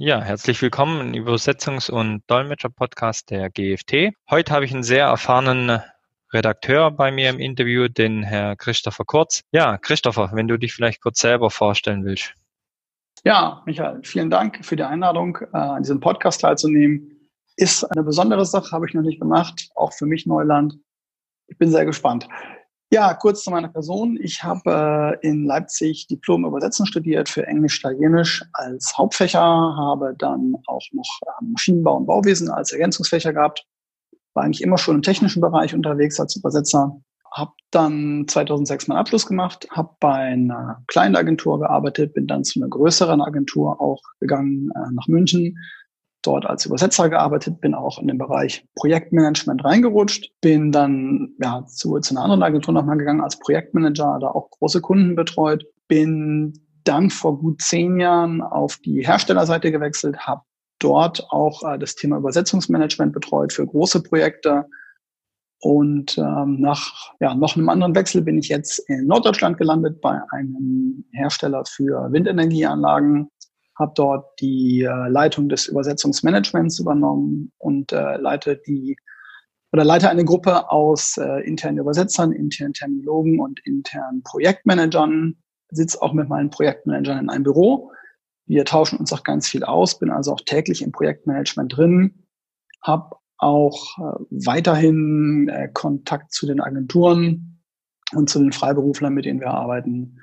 Ja, herzlich willkommen im Übersetzungs- und Dolmetscher-Podcast der GFT. Heute habe ich einen sehr erfahrenen Redakteur bei mir im Interview, den Herr Christopher Kurz. Ja, Christopher, wenn du dich vielleicht kurz selber vorstellen willst. Ja, Michael, vielen Dank für die Einladung, äh, an diesem Podcast teilzunehmen. Ist eine besondere Sache, habe ich noch nicht gemacht, auch für mich Neuland. Ich bin sehr gespannt. Ja, kurz zu meiner Person. Ich habe äh, in Leipzig Diplom Übersetzen studiert für Englisch, Italienisch als Hauptfächer, habe dann auch noch äh, Maschinenbau und Bauwesen als Ergänzungsfächer gehabt. War eigentlich immer schon im technischen Bereich unterwegs als Übersetzer. Habe dann 2006 meinen Abschluss gemacht, habe bei einer kleinen Agentur gearbeitet, bin dann zu einer größeren Agentur auch gegangen äh, nach München, dort als Übersetzer gearbeitet, bin auch in den Bereich Projektmanagement reingerutscht, bin dann ja, zu, zu einer anderen Agentur nochmal gegangen als Projektmanager, da auch große Kunden betreut, bin dann vor gut zehn Jahren auf die Herstellerseite gewechselt, habe dort auch äh, das Thema Übersetzungsmanagement betreut für große Projekte. Und ähm, nach ja, noch einem anderen Wechsel bin ich jetzt in Norddeutschland gelandet bei einem Hersteller für Windenergieanlagen habe dort die äh, Leitung des Übersetzungsmanagements übernommen und äh, leite die oder leite eine Gruppe aus äh, internen Übersetzern, internen Terminologen und internen Projektmanagern. Sitze auch mit meinen Projektmanagern in einem Büro. Wir tauschen uns auch ganz viel aus, bin also auch täglich im Projektmanagement drin, habe auch äh, weiterhin äh, Kontakt zu den Agenturen und zu den Freiberuflern, mit denen wir arbeiten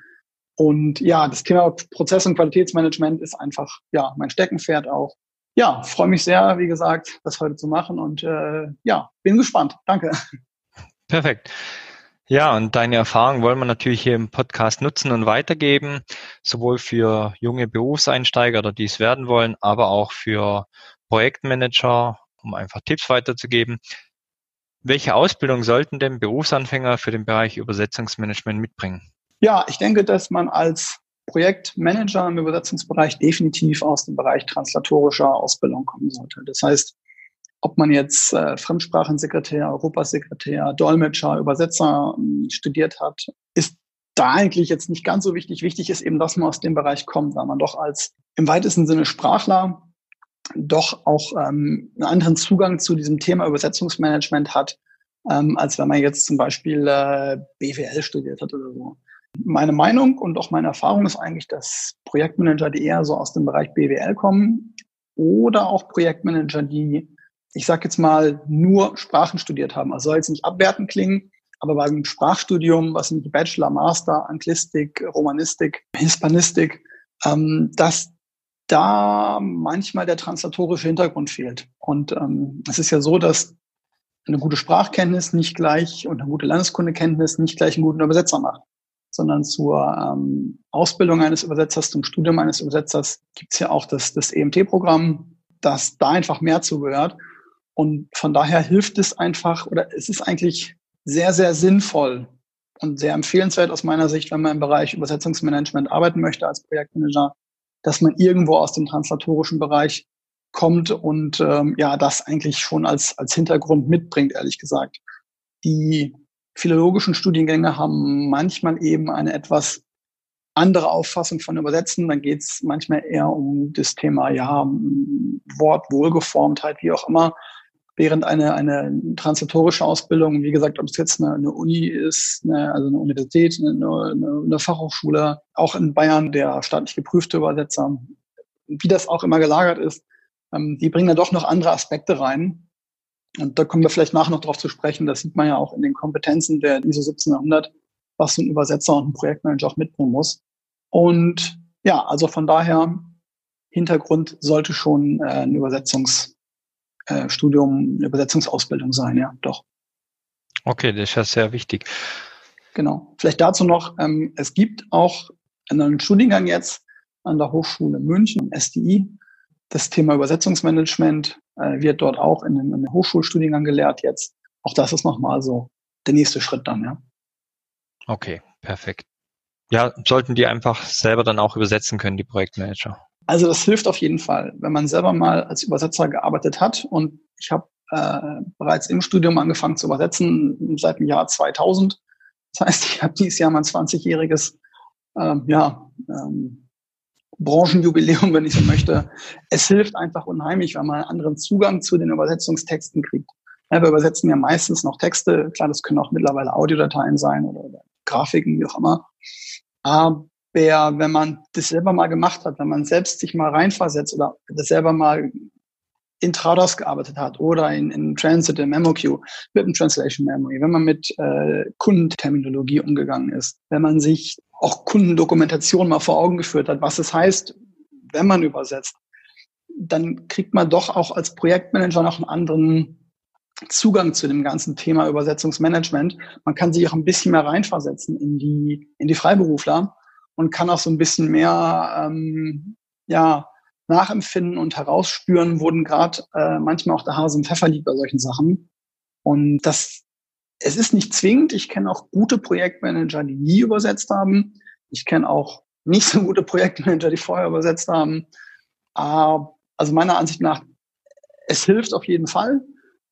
und ja, das Thema Prozess- und Qualitätsmanagement ist einfach ja mein Steckenpferd auch. Ja, freue mich sehr, wie gesagt, das heute zu machen und äh, ja, bin gespannt. Danke. Perfekt. Ja, und deine Erfahrung wollen wir natürlich hier im Podcast nutzen und weitergeben, sowohl für junge Berufseinsteiger oder die es werden wollen, aber auch für Projektmanager, um einfach Tipps weiterzugeben. Welche Ausbildung sollten denn Berufsanfänger für den Bereich Übersetzungsmanagement mitbringen? Ja, ich denke, dass man als Projektmanager im Übersetzungsbereich definitiv aus dem Bereich translatorischer Ausbildung kommen sollte. Das heißt, ob man jetzt äh, Fremdsprachensekretär, Europasekretär, Dolmetscher, Übersetzer äh, studiert hat, ist da eigentlich jetzt nicht ganz so wichtig. Wichtig ist eben, dass man aus dem Bereich kommt, weil man doch als im weitesten Sinne Sprachler doch auch ähm, einen anderen Zugang zu diesem Thema Übersetzungsmanagement hat, ähm, als wenn man jetzt zum Beispiel äh, BWL studiert hat oder so. Meine Meinung und auch meine Erfahrung ist eigentlich, dass Projektmanager, die eher so aus dem Bereich BWL kommen oder auch Projektmanager, die, ich sage jetzt mal, nur Sprachen studiert haben. Also soll jetzt nicht abwertend klingen, aber beim Sprachstudium, was sind Bachelor, Master, Anglistik, Romanistik, Hispanistik, ähm, dass da manchmal der translatorische Hintergrund fehlt. Und ähm, es ist ja so, dass eine gute Sprachkenntnis nicht gleich und eine gute Landeskundekenntnis nicht gleich einen guten Übersetzer macht sondern zur ähm, Ausbildung eines Übersetzers, zum Studium eines Übersetzers gibt's ja auch das, das EMT-Programm, das da einfach mehr zugehört. Und von daher hilft es einfach, oder es ist eigentlich sehr, sehr sinnvoll und sehr empfehlenswert aus meiner Sicht, wenn man im Bereich Übersetzungsmanagement arbeiten möchte als Projektmanager, dass man irgendwo aus dem translatorischen Bereich kommt und ähm, ja, das eigentlich schon als, als Hintergrund mitbringt, ehrlich gesagt. Die philologischen Studiengänge haben manchmal eben eine etwas andere Auffassung von Übersetzen. Dann geht es manchmal eher um das Thema, ja, Wort, Wohlgeformtheit, wie auch immer. Während eine, eine transitorische Ausbildung, wie gesagt, ob es jetzt eine, eine Uni ist, eine, also eine Universität, eine, eine, eine Fachhochschule, auch in Bayern der staatlich geprüfte Übersetzer, wie das auch immer gelagert ist, ähm, die bringen da doch noch andere Aspekte rein, und da kommen wir vielleicht nachher noch drauf zu sprechen. Das sieht man ja auch in den Kompetenzen der ISO 1700, was so ein Übersetzer und ein Projektmanager auch mitbringen muss. Und ja, also von daher, Hintergrund sollte schon äh, ein Übersetzungsstudium, äh, eine Übersetzungsausbildung sein, ja, doch. Okay, das ist ja sehr wichtig. Genau. Vielleicht dazu noch, ähm, es gibt auch einen Studiengang jetzt an der Hochschule München, SDI, das Thema Übersetzungsmanagement äh, wird dort auch in einem, in einem Hochschulstudiengang gelehrt jetzt. Auch das ist nochmal so der nächste Schritt dann, ja. Okay, perfekt. Ja, sollten die einfach selber dann auch übersetzen können, die Projektmanager. Also das hilft auf jeden Fall, wenn man selber mal als Übersetzer gearbeitet hat. Und ich habe äh, bereits im Studium angefangen zu übersetzen seit dem Jahr 2000. Das heißt, ich habe dieses Jahr mein 20-jähriges ähm, ja, ähm, Branchenjubiläum, wenn ich so möchte. Es hilft einfach unheimlich, weil man einen anderen Zugang zu den Übersetzungstexten kriegt. Ja, wir übersetzen ja meistens noch Texte. Klar, das können auch mittlerweile Audiodateien sein oder, Grafiken, wie auch immer. Aber wenn man das selber mal gemacht hat, wenn man selbst sich mal reinversetzt oder das selber mal in Trados gearbeitet hat oder in, in Transit, im MOQ, mit dem Translation Memory, wenn man mit äh, Kundenterminologie umgegangen ist, wenn man sich auch Kundendokumentation mal vor Augen geführt hat, was es heißt, wenn man übersetzt, dann kriegt man doch auch als Projektmanager noch einen anderen Zugang zu dem ganzen Thema Übersetzungsmanagement. Man kann sich auch ein bisschen mehr reinversetzen in die, in die Freiberufler und kann auch so ein bisschen mehr, ähm, ja, nachempfinden und herausspüren, wurden gerade äh, manchmal auch der Hase im Pfeffer liegt bei solchen Sachen. Und das, es ist nicht zwingend. Ich kenne auch gute Projektmanager, die nie übersetzt haben. Ich kenne auch nicht so gute Projektmanager, die vorher übersetzt haben. Aber, also meiner Ansicht nach, es hilft auf jeden Fall,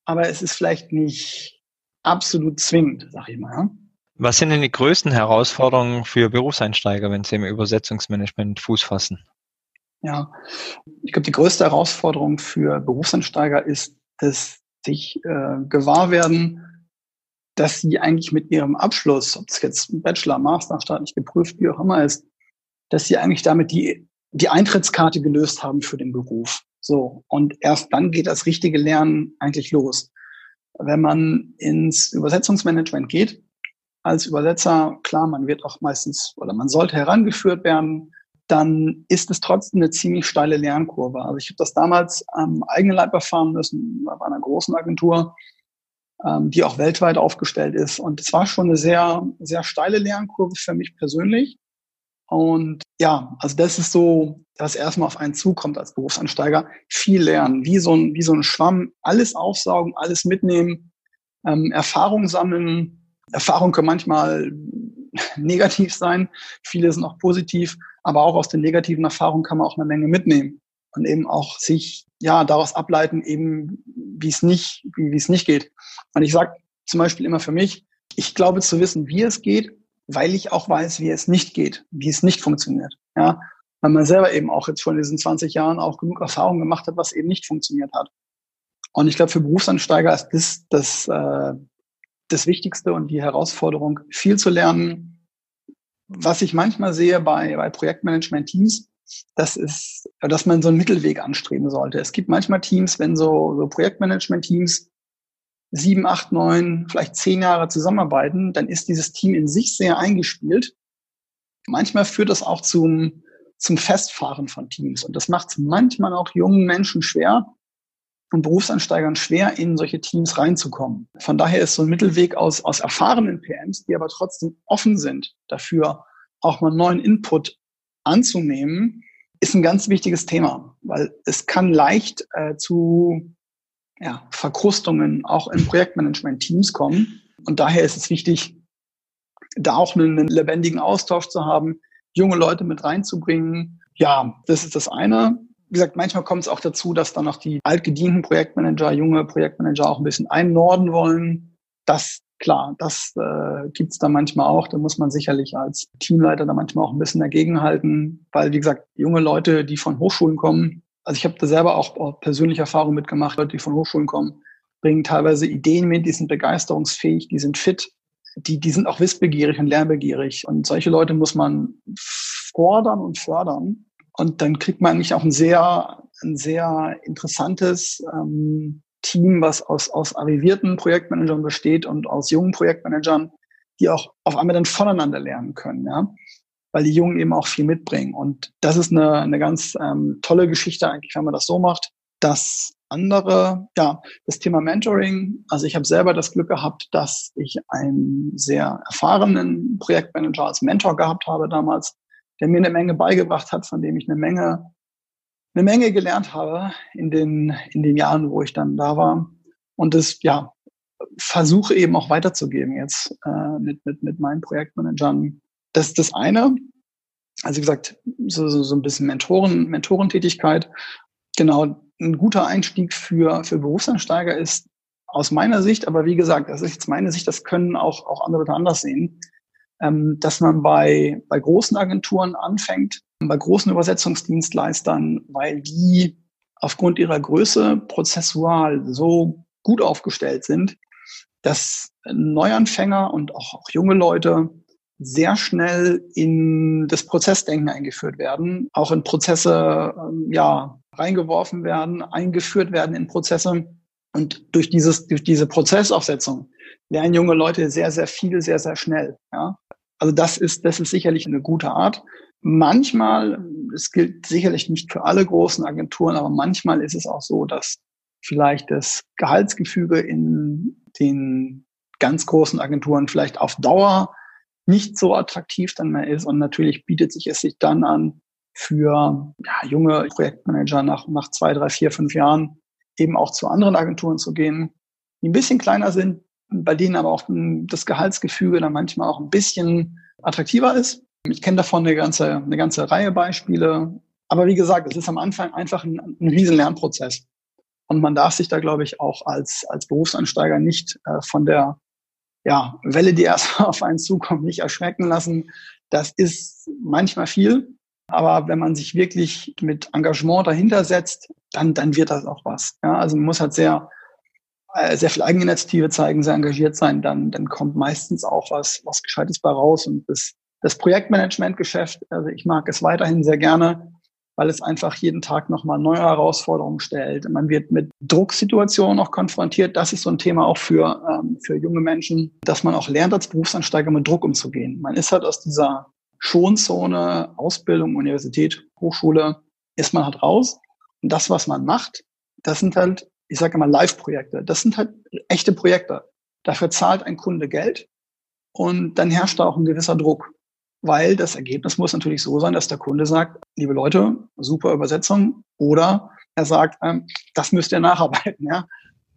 aber es ist vielleicht nicht absolut zwingend, sag ich mal. Was sind denn die größten Herausforderungen für Berufseinsteiger, wenn sie im Übersetzungsmanagement Fuß fassen? Ja, ich glaube, die größte Herausforderung für Berufseinsteiger ist, dass sich äh, gewahr werden, dass sie eigentlich mit ihrem Abschluss, ob es jetzt Bachelor, Master, staatlich geprüft, wie auch immer ist, dass sie eigentlich damit die, die Eintrittskarte gelöst haben für den Beruf. So. Und erst dann geht das richtige Lernen eigentlich los. Wenn man ins Übersetzungsmanagement geht, als Übersetzer, klar, man wird auch meistens oder man sollte herangeführt werden, dann ist es trotzdem eine ziemlich steile Lernkurve. Also ich habe das damals am eigenen Leib erfahren müssen, bei einer großen Agentur, ähm, die auch weltweit aufgestellt ist. Und es war schon eine sehr, sehr steile Lernkurve für mich persönlich. Und ja, also das ist so, dass erstmal auf einen zukommt als Berufsansteiger. Viel lernen, wie so ein, wie so ein Schwamm, alles aufsaugen, alles mitnehmen, ähm, Erfahrung sammeln. Erfahrung kann manchmal negativ sein, viele sind auch positiv, aber auch aus den negativen Erfahrungen kann man auch eine Menge mitnehmen und eben auch sich ja daraus ableiten, eben wie es nicht, wie, es nicht geht. Und ich sage zum Beispiel immer für mich, ich glaube zu wissen, wie es geht, weil ich auch weiß, wie es nicht geht, wie es nicht funktioniert. Ja, weil man selber eben auch jetzt schon in diesen 20 Jahren auch genug Erfahrung gemacht hat, was eben nicht funktioniert hat. Und ich glaube, für Berufsansteiger ist das das, äh, das Wichtigste und die Herausforderung, viel zu lernen. Was ich manchmal sehe bei, bei Projektmanagement-Teams, das ist, dass man so einen Mittelweg anstreben sollte. Es gibt manchmal Teams, wenn so, so Projektmanagement-Teams sieben, acht, neun, vielleicht zehn Jahre zusammenarbeiten, dann ist dieses Team in sich sehr eingespielt. Manchmal führt das auch zum, zum Festfahren von Teams. Und das macht es manchmal auch jungen Menschen schwer und Berufsansteigern schwer, in solche Teams reinzukommen. Von daher ist so ein Mittelweg aus, aus erfahrenen PMs, die aber trotzdem offen sind dafür, auch mal neuen Input anzunehmen, ist ein ganz wichtiges Thema, weil es kann leicht äh, zu ja, Verkrustungen auch in Projektmanagement-Teams kommen. Und daher ist es wichtig, da auch einen, lebendigen Austausch zu haben, junge Leute mit reinzubringen. Ja, das ist das eine. Wie gesagt, manchmal kommt es auch dazu, dass dann noch die altgedienten Projektmanager, junge Projektmanager auch ein bisschen einnorden wollen. Das, klar, das äh, gibt da manchmal auch. Da muss man sicherlich als Teamleiter da manchmal auch ein bisschen dagegenhalten, weil, wie gesagt, junge Leute, die von Hochschulen kommen, also ich habe da selber auch persönliche Erfahrungen mitgemacht, Leute, die von Hochschulen kommen, bringen teilweise Ideen mit, die sind begeisterungsfähig, die sind fit, die, die sind auch wissbegierig und lernbegierig. Und solche Leute muss man fordern und fördern. Und dann kriegt man eigentlich auch ein sehr, ein sehr interessantes ähm, Team, was aus, aus avivierten Projektmanagern besteht und aus jungen Projektmanagern, die auch auf einmal dann voneinander lernen können. Ja? weil die Jungen eben auch viel mitbringen. Und das ist eine, eine ganz ähm, tolle Geschichte eigentlich, wenn man das so macht. Das andere, ja, das Thema Mentoring. Also ich habe selber das Glück gehabt, dass ich einen sehr erfahrenen Projektmanager als Mentor gehabt habe damals, der mir eine Menge beigebracht hat, von dem ich eine Menge, eine Menge gelernt habe in den, in den Jahren, wo ich dann da war. Und das, ja, versuche eben auch weiterzugeben jetzt äh, mit, mit, mit meinen Projektmanagern das ist das eine. Also wie gesagt, so, so, so ein bisschen Mentoren, Mentorentätigkeit. Genau, ein guter Einstieg für, für Berufsansteiger ist aus meiner Sicht, aber wie gesagt, das ist jetzt meine Sicht, das können auch, auch andere anders sehen, ähm, dass man bei, bei großen Agenturen anfängt, bei großen Übersetzungsdienstleistern, weil die aufgrund ihrer Größe prozessual so gut aufgestellt sind, dass Neuanfänger und auch, auch junge Leute sehr schnell in das Prozessdenken eingeführt werden, auch in Prozesse ähm, ja reingeworfen werden, eingeführt werden in Prozesse und durch dieses durch diese Prozessaufsetzung lernen junge Leute sehr sehr viel sehr sehr schnell. Ja, also das ist das ist sicherlich eine gute Art. Manchmal, es gilt sicherlich nicht für alle großen Agenturen, aber manchmal ist es auch so, dass vielleicht das Gehaltsgefüge in den ganz großen Agenturen vielleicht auf Dauer nicht so attraktiv dann mehr ist. Und natürlich bietet sich es sich dann an, für ja, junge Projektmanager nach, nach zwei, drei, vier, fünf Jahren eben auch zu anderen Agenturen zu gehen, die ein bisschen kleiner sind, bei denen aber auch das Gehaltsgefüge dann manchmal auch ein bisschen attraktiver ist. Ich kenne davon eine ganze, eine ganze Reihe Beispiele. Aber wie gesagt, es ist am Anfang einfach ein, ein riesen Lernprozess. Und man darf sich da, glaube ich, auch als, als Berufsansteiger nicht äh, von der ja, Welle, die erst auf einen zukommt, nicht erschrecken lassen. Das ist manchmal viel. Aber wenn man sich wirklich mit Engagement dahinter setzt, dann, dann wird das auch was. Ja, also man muss halt sehr, äh, sehr viel Eigeninitiative zeigen, sehr engagiert sein, dann, dann kommt meistens auch was, was Gescheites bei raus. Und das, das Projektmanagementgeschäft, also ich mag es weiterhin sehr gerne, weil es einfach jeden Tag nochmal neue Herausforderungen stellt. Man wird mit Drucksituationen auch konfrontiert. Das ist so ein Thema auch für, ähm, für junge Menschen, dass man auch lernt, als Berufsansteiger mit Druck umzugehen. Man ist halt aus dieser Schonzone, Ausbildung, Universität, Hochschule, ist man halt raus. Und das, was man macht, das sind halt, ich sage immer Live-Projekte. Das sind halt echte Projekte. Dafür zahlt ein Kunde Geld und dann herrscht da auch ein gewisser Druck weil das Ergebnis muss natürlich so sein, dass der Kunde sagt, liebe Leute, super Übersetzung, oder er sagt, ähm, das müsst ihr nacharbeiten, ja.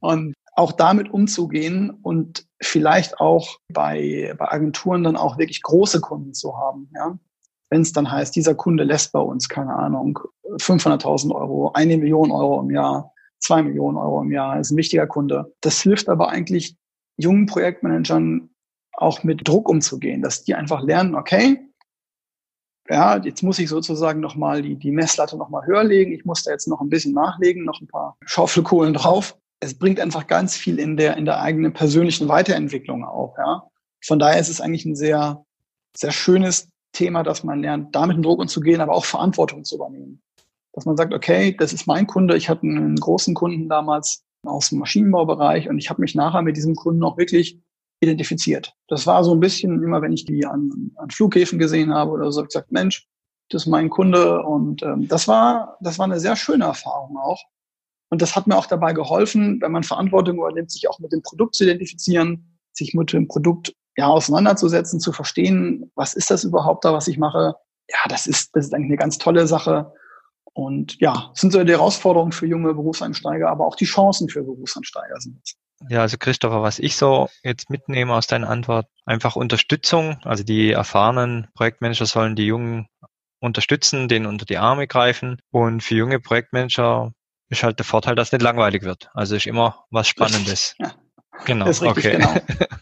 Und auch damit umzugehen und vielleicht auch bei, bei Agenturen dann auch wirklich große Kunden zu haben, ja. Wenn es dann heißt, dieser Kunde lässt bei uns, keine Ahnung, 500.000 Euro, eine Million Euro im Jahr, zwei Millionen Euro im Jahr, ist ein wichtiger Kunde. Das hilft aber eigentlich jungen Projektmanagern auch mit Druck umzugehen, dass die einfach lernen, okay, ja, jetzt muss ich sozusagen nochmal die, die Messlatte nochmal höher legen. Ich muss da jetzt noch ein bisschen nachlegen, noch ein paar Schaufelkohlen drauf. Es bringt einfach ganz viel in der, in der eigenen persönlichen Weiterentwicklung auch, ja. Von daher ist es eigentlich ein sehr, sehr schönes Thema, dass man lernt, damit in Druck umzugehen, aber auch Verantwortung zu übernehmen. Dass man sagt, okay, das ist mein Kunde. Ich hatte einen großen Kunden damals aus dem Maschinenbaubereich und ich habe mich nachher mit diesem Kunden auch wirklich identifiziert. Das war so ein bisschen immer, wenn ich die an, an Flughäfen gesehen habe oder so, gesagt, Mensch, das ist mein Kunde und ähm, das war das war eine sehr schöne Erfahrung auch. Und das hat mir auch dabei geholfen, wenn man Verantwortung übernimmt, sich auch mit dem Produkt zu identifizieren, sich mit dem Produkt ja auseinanderzusetzen, zu verstehen, was ist das überhaupt da, was ich mache. Ja, das ist das ist eigentlich eine ganz tolle Sache. Und ja, sind so die Herausforderungen für junge Berufseinsteiger, aber auch die Chancen für Berufseinsteiger sind es. Ja, also Christopher, was ich so jetzt mitnehme aus deiner Antwort, einfach Unterstützung. Also die erfahrenen Projektmanager sollen die Jungen unterstützen, denen unter die Arme greifen. Und für junge Projektmanager ist halt der Vorteil, dass es nicht langweilig wird. Also ist immer was Spannendes. Ja. Genau, okay. Genau.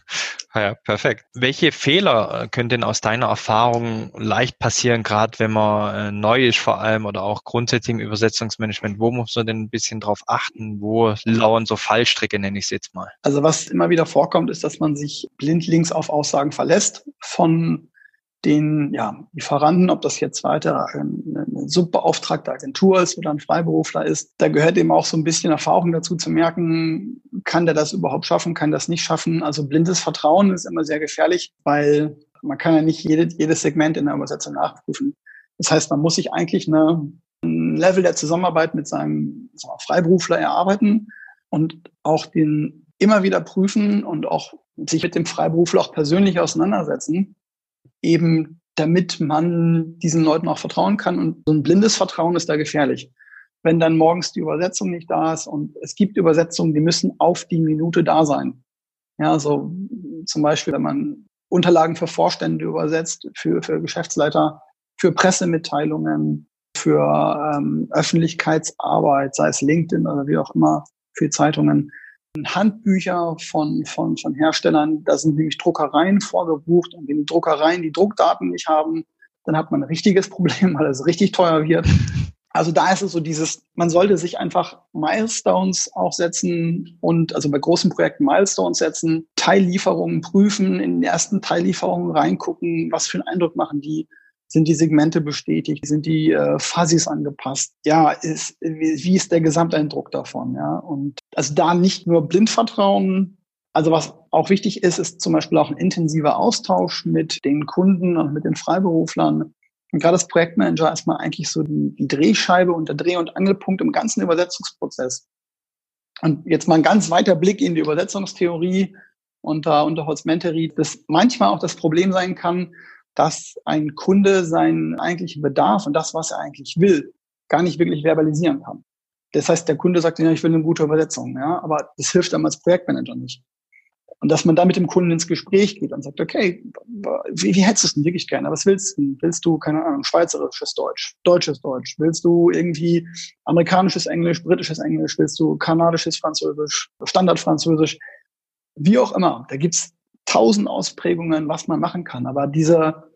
ja, perfekt. Welche Fehler äh, können denn aus deiner Erfahrung leicht passieren, gerade wenn man äh, neu ist vor allem oder auch grundsätzlich im Übersetzungsmanagement? Wo muss man denn ein bisschen drauf achten? Wo lauern so Fallstricke, nenne ich es jetzt mal? Also was immer wieder vorkommt, ist, dass man sich blindlings auf Aussagen verlässt von den ja, Lieferanten, ob das jetzt weiter eine, subbeauftragte Agentur ist oder ein Freiberufler ist, da gehört eben auch so ein bisschen Erfahrung dazu zu merken, kann der das überhaupt schaffen, kann das nicht schaffen. Also blindes Vertrauen ist immer sehr gefährlich, weil man kann ja nicht jede, jedes Segment in der Übersetzung nachprüfen. Das heißt, man muss sich eigentlich eine, ein Level der Zusammenarbeit mit seinem wir, Freiberufler erarbeiten und auch den immer wieder prüfen und auch sich mit dem Freiberufler auch persönlich auseinandersetzen, eben damit man diesen Leuten auch vertrauen kann. Und so ein blindes Vertrauen ist da gefährlich. Wenn dann morgens die Übersetzung nicht da ist und es gibt Übersetzungen, die müssen auf die Minute da sein. Ja, so zum Beispiel, wenn man Unterlagen für Vorstände übersetzt, für, für Geschäftsleiter, für Pressemitteilungen, für ähm, Öffentlichkeitsarbeit, sei es LinkedIn oder wie auch immer, für Zeitungen. Handbücher von, von, von Herstellern, da sind nämlich Druckereien vorgebucht. Und wenn die Druckereien die Druckdaten nicht haben, dann hat man ein richtiges Problem, weil es richtig teuer wird. Also da ist es so dieses, man sollte sich einfach Milestones auch setzen und also bei großen Projekten Milestones setzen, Teillieferungen prüfen, in den ersten Teillieferungen reingucken, was für einen Eindruck machen die, sind die Segmente bestätigt, sind die äh, Fuzzies angepasst, ja, ist, wie, wie ist der Gesamteindruck davon, ja, und also da nicht nur blind vertrauen, also was auch wichtig ist, ist zum Beispiel auch ein intensiver Austausch mit den Kunden und mit den Freiberuflern, und gerade als Projektmanager ist man eigentlich so die, die Drehscheibe und der Dreh- und Angelpunkt im ganzen Übersetzungsprozess. Und jetzt mal ein ganz weiter Blick in die Übersetzungstheorie unter, unter Holzmentery, dass manchmal auch das Problem sein kann, dass ein Kunde seinen eigentlichen Bedarf und das, was er eigentlich will, gar nicht wirklich verbalisieren kann. Das heißt, der Kunde sagt, ja, ich will eine gute Übersetzung, ja, aber das hilft einem als Projektmanager nicht. Und dass man da mit dem Kunden ins Gespräch geht und sagt, okay, wie, wie hättest du es denn wirklich gerne? Was willst du? Willst du, keine Ahnung, schweizerisches Deutsch, deutsches Deutsch? Willst du irgendwie amerikanisches Englisch, britisches Englisch? Willst du kanadisches Französisch, Standardfranzösisch? Wie auch immer. Da gibt's tausend Ausprägungen, was man machen kann. Aber dieser,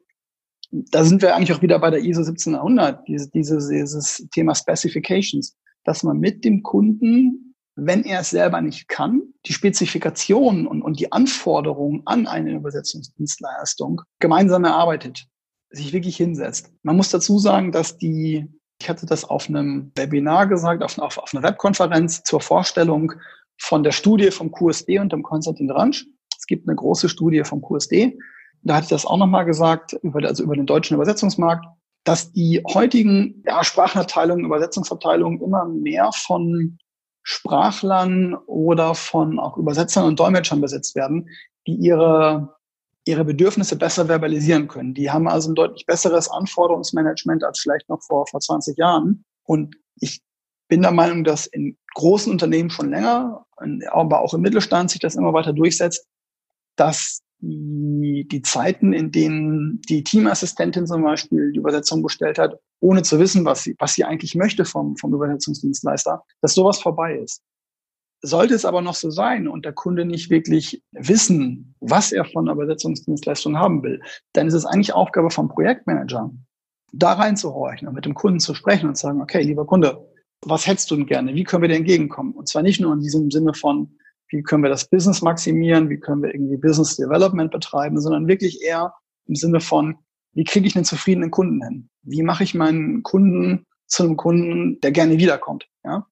da sind wir eigentlich auch wieder bei der ISO 1700, dieses, dieses, dieses Thema Specifications, dass man mit dem Kunden wenn er es selber nicht kann, die Spezifikationen und, und die Anforderungen an eine Übersetzungsdienstleistung gemeinsam erarbeitet, sich wirklich hinsetzt. Man muss dazu sagen, dass die, ich hatte das auf einem Webinar gesagt, auf, auf, auf einer Webkonferenz zur Vorstellung von der Studie vom QSD und dem Konstantin Dransch. Es gibt eine große Studie vom QSD. Da hatte ich das auch nochmal gesagt, über, also über den deutschen Übersetzungsmarkt, dass die heutigen ja, Sprachenabteilungen, Übersetzungsabteilungen immer mehr von Sprachlern oder von auch Übersetzern und Dolmetschern besetzt werden, die ihre, ihre Bedürfnisse besser verbalisieren können. Die haben also ein deutlich besseres Anforderungsmanagement als vielleicht noch vor, vor 20 Jahren. Und ich bin der Meinung, dass in großen Unternehmen schon länger, aber auch im Mittelstand sich das immer weiter durchsetzt, dass die, die Zeiten, in denen die Teamassistentin zum Beispiel die Übersetzung bestellt hat, ohne zu wissen, was sie, was sie eigentlich möchte vom, vom Übersetzungsdienstleister, dass sowas vorbei ist. Sollte es aber noch so sein und der Kunde nicht wirklich wissen, was er von der Übersetzungsdienstleistung haben will, dann ist es eigentlich Aufgabe vom Projektmanager, da reinzuhorchen und mit dem Kunden zu sprechen und zu sagen, okay, lieber Kunde, was hättest du denn gerne? Wie können wir dir entgegenkommen? Und zwar nicht nur in diesem Sinne von, wie können wir das Business maximieren, wie können wir irgendwie Business Development betreiben, sondern wirklich eher im Sinne von, wie kriege ich einen zufriedenen Kunden hin? Wie mache ich meinen Kunden zu einem Kunden, der gerne wiederkommt? Ja?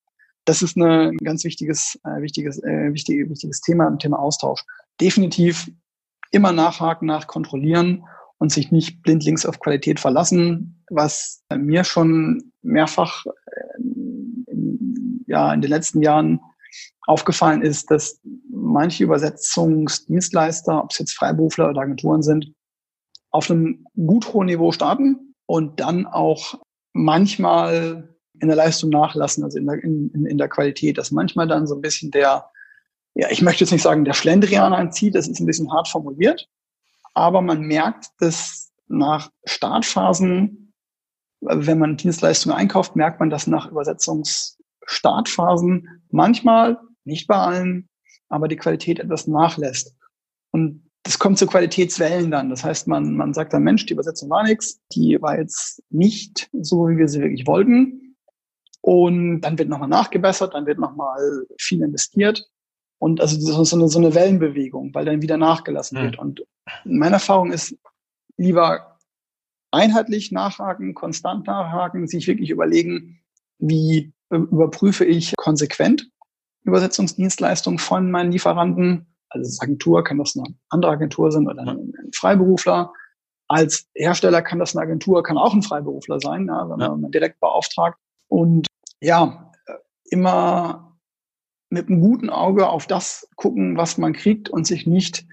Das ist ein ganz wichtiges, äh, wichtiges, äh, wichtig, wichtiges Thema im Thema Austausch. Definitiv immer nachhaken, nachkontrollieren und sich nicht blindlings auf Qualität verlassen, was mir schon mehrfach äh, ja, in den letzten Jahren aufgefallen ist, dass manche Übersetzungsdienstleister, ob es jetzt Freiberufler oder Agenturen sind, auf einem gut hohen Niveau starten und dann auch manchmal in der Leistung nachlassen, also in der, in, in der Qualität, dass manchmal dann so ein bisschen der, ja, ich möchte jetzt nicht sagen, der Schlendrian anzieht, das ist ein bisschen hart formuliert, aber man merkt, dass nach Startphasen, wenn man Dienstleistungen einkauft, merkt man, dass nach Übersetzungsstartphasen manchmal nicht bei allen, aber die Qualität etwas nachlässt. Und das kommt zu Qualitätswellen dann. Das heißt, man, man sagt dann, Mensch, die Übersetzung war nichts, die war jetzt nicht so, wie wir sie wirklich wollten. Und dann wird nochmal nachgebessert, dann wird nochmal viel investiert. Und also so eine, so eine Wellenbewegung, weil dann wieder nachgelassen mhm. wird. Und meine Erfahrung ist, lieber einheitlich nachhaken, konstant nachhaken, sich wirklich überlegen, wie überprüfe ich konsequent Übersetzungsdienstleistungen von meinen Lieferanten. Also als Agentur kann das eine andere Agentur sein oder ein Freiberufler. Als Hersteller kann das eine Agentur, kann auch ein Freiberufler sein, ja, wenn ja. man direkt beauftragt. Und ja, immer mit einem guten Auge auf das gucken, was man kriegt und sich nicht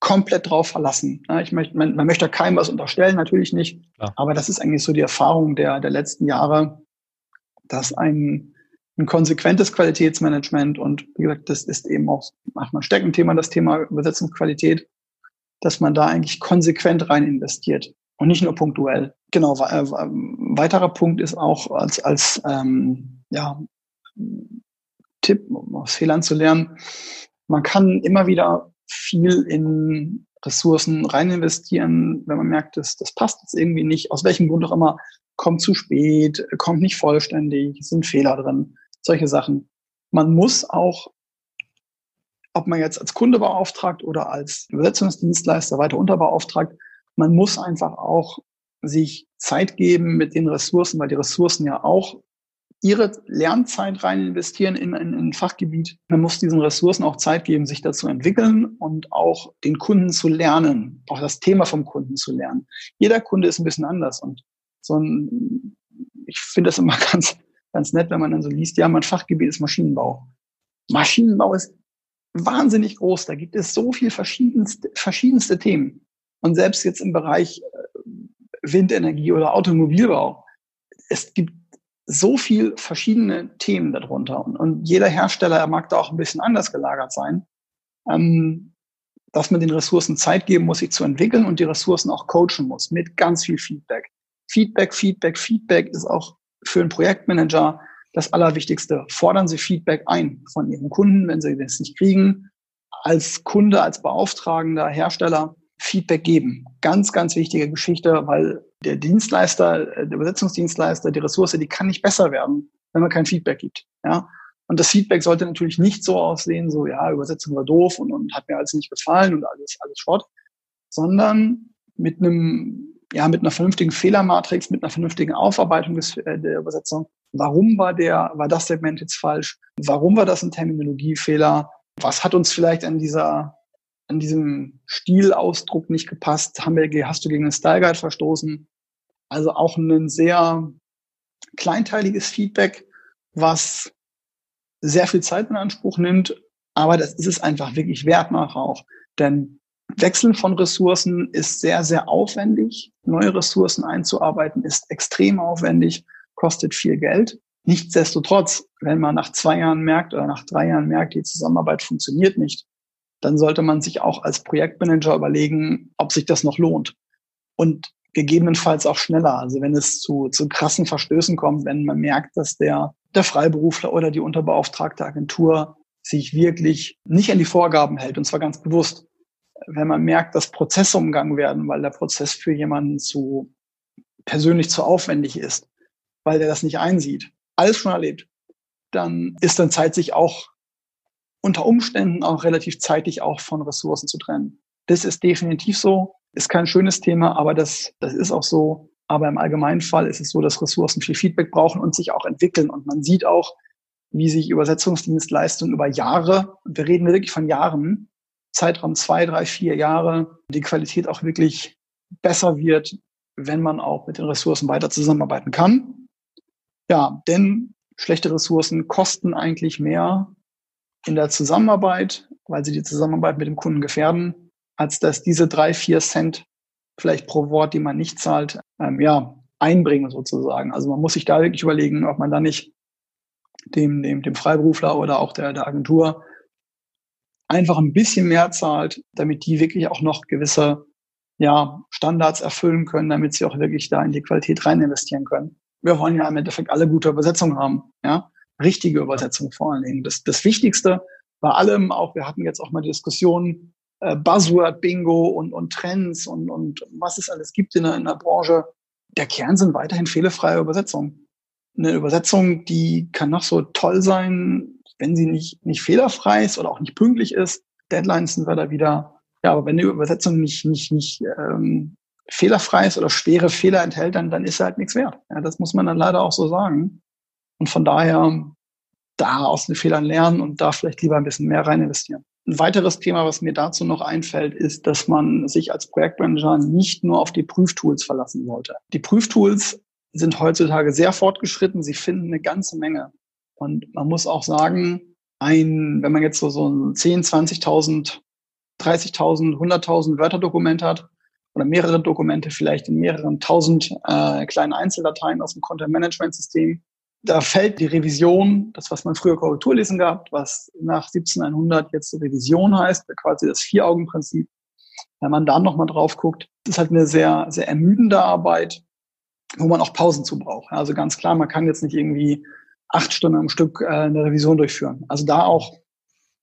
komplett drauf verlassen. Ja, ich möchte, man, man möchte keinem was unterstellen, natürlich nicht. Aber das ist eigentlich so die Erfahrung der, der letzten Jahre, dass ein ein konsequentes Qualitätsmanagement und wie gesagt, das ist eben auch manchmal Steckenthema, das Thema Übersetzungsqualität, dass man da eigentlich konsequent rein investiert und nicht nur punktuell. Genau, äh, weiterer Punkt ist auch als, als ähm, ja, Tipp, um aus Fehlern zu lernen, man kann immer wieder viel in Ressourcen rein investieren, wenn man merkt, dass das passt jetzt irgendwie nicht, aus welchem Grund auch immer, kommt zu spät, kommt nicht vollständig, sind Fehler drin, solche Sachen. Man muss auch, ob man jetzt als Kunde beauftragt oder als Übersetzungsdienstleister weiter unterbeauftragt, man muss einfach auch sich Zeit geben mit den Ressourcen, weil die Ressourcen ja auch ihre Lernzeit rein investieren in, in, in ein Fachgebiet. Man muss diesen Ressourcen auch Zeit geben, sich dazu entwickeln und auch den Kunden zu lernen, auch das Thema vom Kunden zu lernen. Jeder Kunde ist ein bisschen anders und so ein, ich finde das immer ganz, ganz nett, wenn man dann so liest, ja, mein Fachgebiet ist Maschinenbau. Maschinenbau ist wahnsinnig groß. Da gibt es so viel verschiedenste, verschiedenste Themen. Und selbst jetzt im Bereich äh, Windenergie oder Automobilbau, es gibt so viel verschiedene Themen darunter. Und, und jeder Hersteller mag da auch ein bisschen anders gelagert sein, ähm, dass man den Ressourcen Zeit geben muss, sich zu entwickeln und die Ressourcen auch coachen muss mit ganz viel Feedback. Feedback, Feedback, Feedback ist auch für einen Projektmanager das Allerwichtigste. Fordern Sie Feedback ein von Ihren Kunden, wenn Sie das nicht kriegen. Als Kunde, als beauftragender Hersteller Feedback geben. Ganz, ganz wichtige Geschichte, weil der Dienstleister, der Übersetzungsdienstleister, die Ressource, die kann nicht besser werden, wenn man kein Feedback gibt. Ja. Und das Feedback sollte natürlich nicht so aussehen, so, ja, Übersetzung war doof und, und hat mir alles nicht gefallen und alles, alles Schrott, sondern mit einem, ja, mit einer vernünftigen Fehlermatrix, mit einer vernünftigen Aufarbeitung des, äh, der Übersetzung. Warum war der, war das Segment jetzt falsch? Warum war das ein Terminologiefehler? Was hat uns vielleicht an dieser an diesem Stilausdruck nicht gepasst, haben wir, hast du gegen den Style Guide verstoßen. Also auch ein sehr kleinteiliges Feedback, was sehr viel Zeit in Anspruch nimmt, aber das ist es einfach wirklich wert nach auch. Denn Wechseln von Ressourcen ist sehr, sehr aufwendig. Neue Ressourcen einzuarbeiten ist extrem aufwendig, kostet viel Geld. Nichtsdestotrotz, wenn man nach zwei Jahren merkt oder nach drei Jahren merkt, die Zusammenarbeit funktioniert nicht, dann sollte man sich auch als Projektmanager überlegen, ob sich das noch lohnt. Und gegebenenfalls auch schneller. Also wenn es zu, zu krassen Verstößen kommt, wenn man merkt, dass der, der Freiberufler oder die unterbeauftragte Agentur sich wirklich nicht an die Vorgaben hält, und zwar ganz bewusst. Wenn man merkt, dass Prozesse umgangen werden, weil der Prozess für jemanden zu persönlich zu aufwendig ist, weil der das nicht einsieht, alles schon erlebt, dann ist dann Zeit, sich auch unter Umständen auch relativ zeitig auch von Ressourcen zu trennen. Das ist definitiv so, ist kein schönes Thema, aber das, das ist auch so. Aber im allgemeinen Fall ist es so, dass Ressourcen viel Feedback brauchen und sich auch entwickeln. Und man sieht auch, wie sich Übersetzungsdienstleistungen über Jahre, wir reden wirklich von Jahren, Zeitraum zwei, drei, vier Jahre, die Qualität auch wirklich besser wird, wenn man auch mit den Ressourcen weiter zusammenarbeiten kann. Ja, denn schlechte Ressourcen kosten eigentlich mehr in der Zusammenarbeit, weil sie die Zusammenarbeit mit dem Kunden gefährden, als dass diese drei, vier Cent vielleicht pro Wort, die man nicht zahlt, ähm, ja, einbringen sozusagen. Also man muss sich da wirklich überlegen, ob man da nicht dem, dem, dem Freiberufler oder auch der, der Agentur einfach ein bisschen mehr zahlt, damit die wirklich auch noch gewisse ja, Standards erfüllen können, damit sie auch wirklich da in die Qualität rein investieren können. Wir wollen ja im Endeffekt alle gute Übersetzungen haben. Ja? richtige Übersetzung vor allen Dingen. Das, das Wichtigste bei allem, auch wir hatten jetzt auch mal Diskussionen, äh, Buzzword, Bingo und, und Trends und, und was es alles gibt in der, in der Branche. Der Kern sind weiterhin fehlerfreie Übersetzungen. Eine Übersetzung, die kann noch so toll sein, wenn sie nicht, nicht fehlerfrei ist oder auch nicht pünktlich ist. Deadlines sind wir da wieder. Ja, aber wenn die Übersetzung nicht, nicht, nicht ähm, fehlerfrei ist oder schwere Fehler enthält, dann, dann ist sie halt nichts wert. Ja, das muss man dann leider auch so sagen. Und von daher da aus den Fehlern lernen und da vielleicht lieber ein bisschen mehr rein investieren. Ein weiteres Thema, was mir dazu noch einfällt, ist, dass man sich als Projektmanager nicht nur auf die Prüftools verlassen sollte. Die Prüftools sind heutzutage sehr fortgeschritten. Sie finden eine ganze Menge. Und man muss auch sagen, ein, wenn man jetzt so, so ein 10, 20.000, 30.000, 100.000 Wörterdokument hat oder mehrere Dokumente vielleicht in mehreren tausend äh, kleinen Einzeldateien aus dem Content Management System, da fällt die Revision, das, was man früher Korrekturlesen gehabt, was nach 1700 jetzt Revision heißt, quasi das Vier-Augen-Prinzip. Wenn man da nochmal drauf guckt, ist halt eine sehr, sehr ermüdende Arbeit, wo man auch Pausen zu braucht. Also ganz klar, man kann jetzt nicht irgendwie acht Stunden am Stück äh, eine Revision durchführen. Also da auch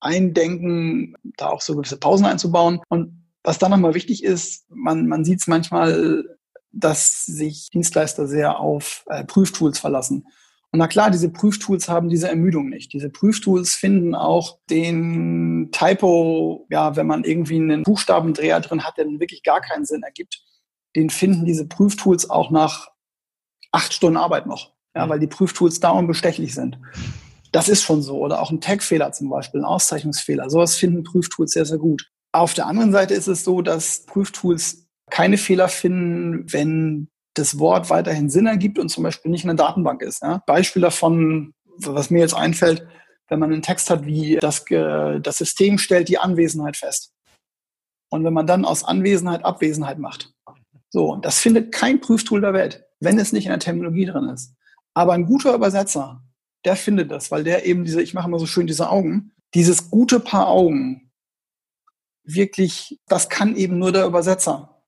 eindenken, da auch so gewisse Pausen einzubauen. Und Was dann nochmal wichtig ist, man, man sieht es manchmal, dass sich Dienstleister sehr auf äh, Prüftools verlassen. Und na klar, diese Prüftools haben diese Ermüdung nicht. Diese Prüftools finden auch den Typo, ja, wenn man irgendwie einen Buchstabendreher drin hat, der dann wirklich gar keinen Sinn ergibt, den finden diese Prüftools auch nach acht Stunden Arbeit noch, ja, mhm. weil die Prüftools dauernd bestechlich sind. Das ist schon so. Oder auch ein Tag-Fehler zum Beispiel, ein Auszeichnungsfehler. Sowas finden Prüftools sehr, sehr gut. Auf der anderen Seite ist es so, dass Prüftools keine Fehler finden, wenn das Wort weiterhin Sinn ergibt und zum Beispiel nicht in der Datenbank ist. Ja? Beispiel davon, was mir jetzt einfällt, wenn man einen Text hat wie das, das System stellt die Anwesenheit fest. Und wenn man dann aus Anwesenheit Abwesenheit macht. So, das findet kein Prüftool der Welt, wenn es nicht in der Terminologie drin ist. Aber ein guter Übersetzer, der findet das, weil der eben diese, ich mache immer so schön diese Augen, dieses gute Paar Augen, wirklich, das kann eben nur der Übersetzer.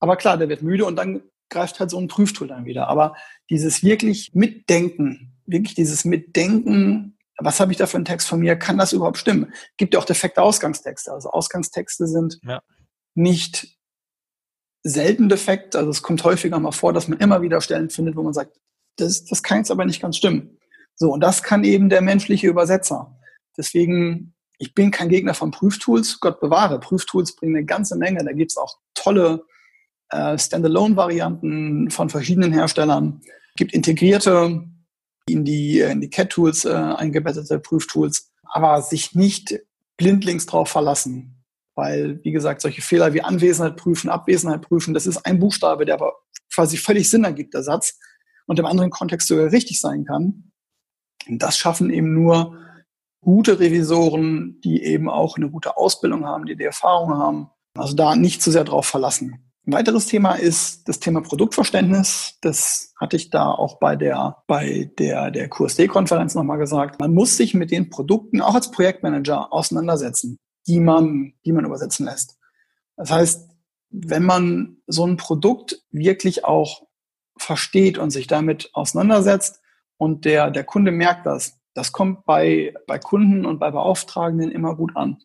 Aber klar, der wird müde und dann greift halt so ein Prüftool dann wieder. Aber dieses wirklich Mitdenken, wirklich dieses Mitdenken, was habe ich da für einen Text von mir, kann das überhaupt stimmen? Gibt ja auch defekte Ausgangstexte. Also Ausgangstexte sind ja. nicht selten defekt. Also es kommt häufiger mal vor, dass man immer wieder Stellen findet, wo man sagt, das, das kann jetzt aber nicht ganz stimmen. So, und das kann eben der menschliche Übersetzer. Deswegen, ich bin kein Gegner von Prüftools. Gott bewahre, Prüftools bringen eine ganze Menge. Da gibt's auch tolle äh, Standalone-Varianten von verschiedenen Herstellern. Es gibt integrierte, in die, in die CAT-Tools äh, eingebettete Prüftools, aber sich nicht blindlings drauf verlassen. Weil, wie gesagt, solche Fehler wie Anwesenheit prüfen, Abwesenheit prüfen, das ist ein Buchstabe, der aber quasi völlig Sinn ergibt, der Satz, und im anderen Kontext sogar richtig sein kann. Das schaffen eben nur gute Revisoren, die eben auch eine gute Ausbildung haben, die die Erfahrung haben. Also da nicht zu sehr drauf verlassen. Ein weiteres Thema ist das Thema Produktverständnis. Das hatte ich da auch bei der, bei der, der QSD-Konferenz nochmal gesagt. Man muss sich mit den Produkten auch als Projektmanager auseinandersetzen, die man, die man übersetzen lässt. Das heißt, wenn man so ein Produkt wirklich auch versteht und sich damit auseinandersetzt und der, der Kunde merkt das, das kommt bei, bei Kunden und bei Beauftragenden immer gut an.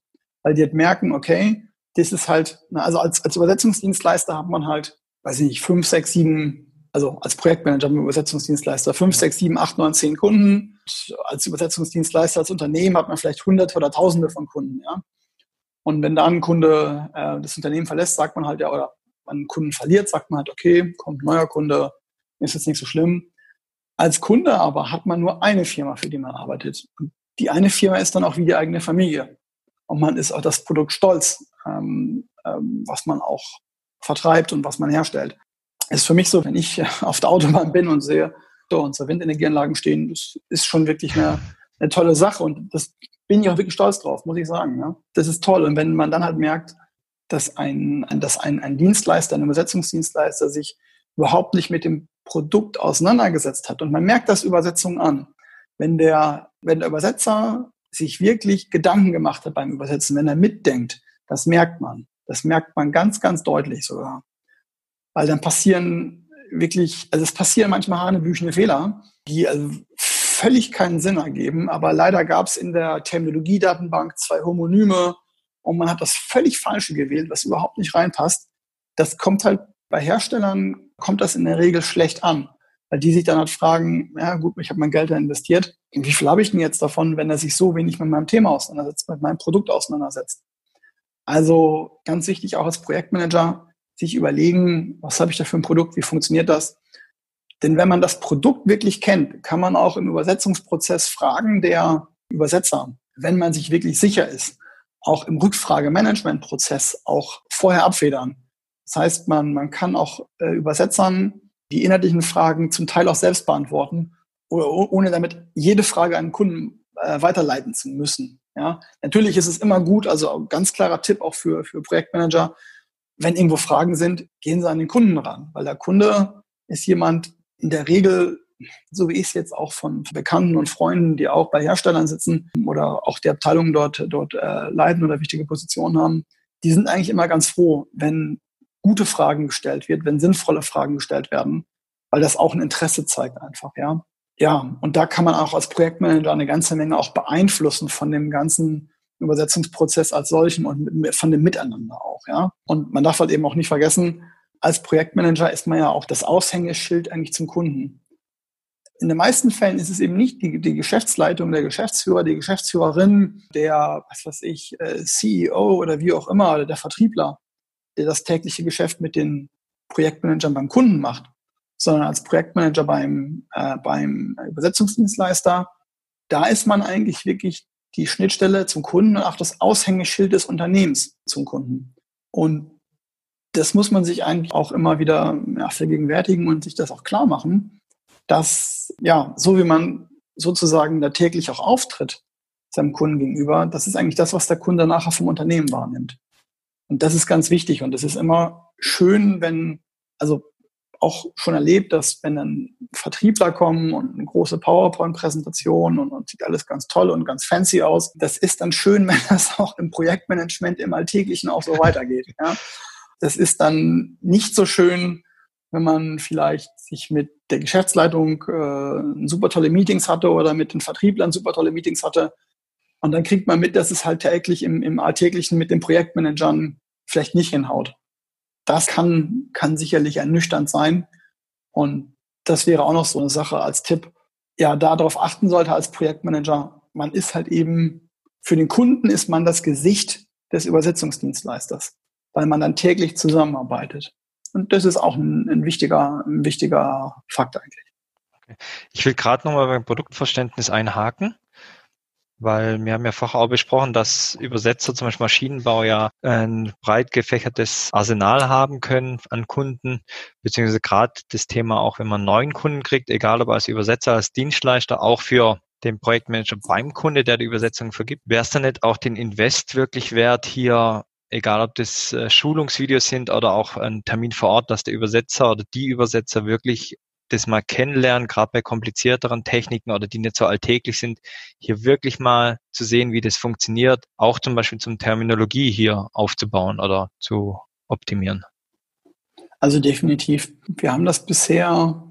Weil die halt merken, okay, das ist halt, also als, als Übersetzungsdienstleister hat man halt, weiß ich nicht, fünf, sechs, sieben, also als Projektmanager mit Übersetzungsdienstleister, fünf, sechs, sieben, acht, neun, zehn Kunden. Und als Übersetzungsdienstleister, als Unternehmen hat man vielleicht hunderte oder tausende von Kunden, ja. Und wenn da ein Kunde äh, das Unternehmen verlässt, sagt man halt, ja, oder einen Kunden verliert, sagt man halt, okay, kommt neuer Kunde, ist jetzt nicht so schlimm. Als Kunde aber hat man nur eine Firma, für die man arbeitet. Und die eine Firma ist dann auch wie die eigene Familie. Und man ist auf das Produkt stolz ähm, ähm, was man auch vertreibt und was man herstellt. Ist für mich so, wenn ich auf der Autobahn bin und sehe, so, unsere Windenergieanlagen stehen, das ist schon wirklich eine, eine tolle Sache und das bin ich auch wirklich stolz drauf, muss ich sagen. Ja. Das ist toll. Und wenn man dann halt merkt, dass ein, dass ein, ein Dienstleister, ein Übersetzungsdienstleister sich überhaupt nicht mit dem Produkt auseinandergesetzt hat und man merkt das Übersetzung an. Wenn der, wenn der Übersetzer sich wirklich Gedanken gemacht hat beim Übersetzen, wenn er mitdenkt, das merkt man. Das merkt man ganz, ganz deutlich sogar. Weil dann passieren wirklich, also es passieren manchmal hanebüchene Fehler, die also völlig keinen Sinn ergeben. Aber leider gab es in der Terminologiedatenbank zwei Homonyme und man hat das völlig Falsche gewählt, was überhaupt nicht reinpasst. Das kommt halt bei Herstellern, kommt das in der Regel schlecht an. Weil die sich dann halt fragen, ja gut, ich habe mein Geld da investiert. Wie viel habe ich denn jetzt davon, wenn er sich so wenig mit meinem Thema auseinandersetzt, mit meinem Produkt auseinandersetzt? Also ganz wichtig auch als Projektmanager, sich überlegen, was habe ich da für ein Produkt, wie funktioniert das? Denn wenn man das Produkt wirklich kennt, kann man auch im Übersetzungsprozess Fragen der Übersetzer, wenn man sich wirklich sicher ist, auch im Rückfragemanagementprozess auch vorher abfedern. Das heißt, man, man kann auch äh, Übersetzern die inhaltlichen Fragen zum Teil auch selbst beantworten, ohne damit jede Frage an den Kunden äh, weiterleiten zu müssen. Ja, natürlich ist es immer gut, also ganz klarer Tipp auch für, für Projektmanager, wenn irgendwo Fragen sind, gehen Sie an den Kunden ran, weil der Kunde ist jemand in der Regel, so wie ich es jetzt auch von Bekannten und Freunden, die auch bei Herstellern sitzen oder auch die Abteilungen dort, dort äh, leiten oder wichtige Positionen haben, die sind eigentlich immer ganz froh, wenn gute Fragen gestellt wird, wenn sinnvolle Fragen gestellt werden, weil das auch ein Interesse zeigt einfach, ja ja, und da kann man auch als Projektmanager eine ganze Menge auch beeinflussen von dem ganzen Übersetzungsprozess als solchen und von dem Miteinander auch, ja. Und man darf halt eben auch nicht vergessen, als Projektmanager ist man ja auch das Aushängeschild eigentlich zum Kunden. In den meisten Fällen ist es eben nicht die, die Geschäftsleitung, der Geschäftsführer, die Geschäftsführerin, der, was weiß ich, äh, CEO oder wie auch immer, oder der Vertriebler, der das tägliche Geschäft mit den Projektmanagern beim Kunden macht, sondern als Projektmanager beim, äh, beim Übersetzungsdienstleister, da ist man eigentlich wirklich die Schnittstelle zum Kunden und auch das Aushängeschild des Unternehmens zum Kunden. Und das muss man sich eigentlich auch immer wieder ja, vergegenwärtigen und sich das auch klar machen, dass, ja, so wie man sozusagen da täglich auch auftritt, seinem Kunden gegenüber, das ist eigentlich das, was der Kunde nachher vom Unternehmen wahrnimmt. Und das ist ganz wichtig. Und es ist immer schön, wenn, also auch schon erlebt, dass wenn dann Vertriebler kommen und eine große PowerPoint-Präsentation und, und, sieht alles ganz toll und ganz fancy aus, das ist dann schön, wenn das auch im Projektmanagement im Alltäglichen auch so weitergeht. Ja. Das ist dann nicht so schön, wenn man vielleicht sich mit der Geschäftsleitung äh, super tolle Meetings hatte oder mit den Vertrieblern super tolle Meetings hatte. Und dann kriegt man mit, dass es halt täglich im, im Alltäglichen mit den Projektmanagern vielleicht nicht hinhaut. Das kann, kann sicherlich ernüchternd sein. Und das wäre auch noch so eine Sache als Tipp. Ja, darauf achten sollte als Projektmanager. Man ist halt eben, für den Kunden ist man das Gesicht des Übersetzungsdienstleisters, weil man dann täglich zusammenarbeitet. Und das ist auch ein, ein wichtiger, ein wichtiger Fakt eigentlich. Ich will gerade nochmal beim Produktverständnis einhaken weil wir haben ja vorher auch besprochen, dass Übersetzer zum Beispiel Maschinenbau ja ein breit gefächertes Arsenal haben können an Kunden, beziehungsweise gerade das Thema auch, wenn man neuen Kunden kriegt, egal ob als Übersetzer, als Dienstleister, auch für den Projektmanager beim Kunde, der die Übersetzung vergibt, wäre es dann nicht auch den Invest wirklich wert, hier egal ob das äh, Schulungsvideos sind oder auch ein Termin vor Ort, dass der Übersetzer oder die Übersetzer wirklich das mal kennenlernen, gerade bei komplizierteren Techniken oder die nicht so alltäglich sind, hier wirklich mal zu sehen, wie das funktioniert, auch zum Beispiel zum Terminologie hier aufzubauen oder zu optimieren. Also definitiv. Wir haben das bisher,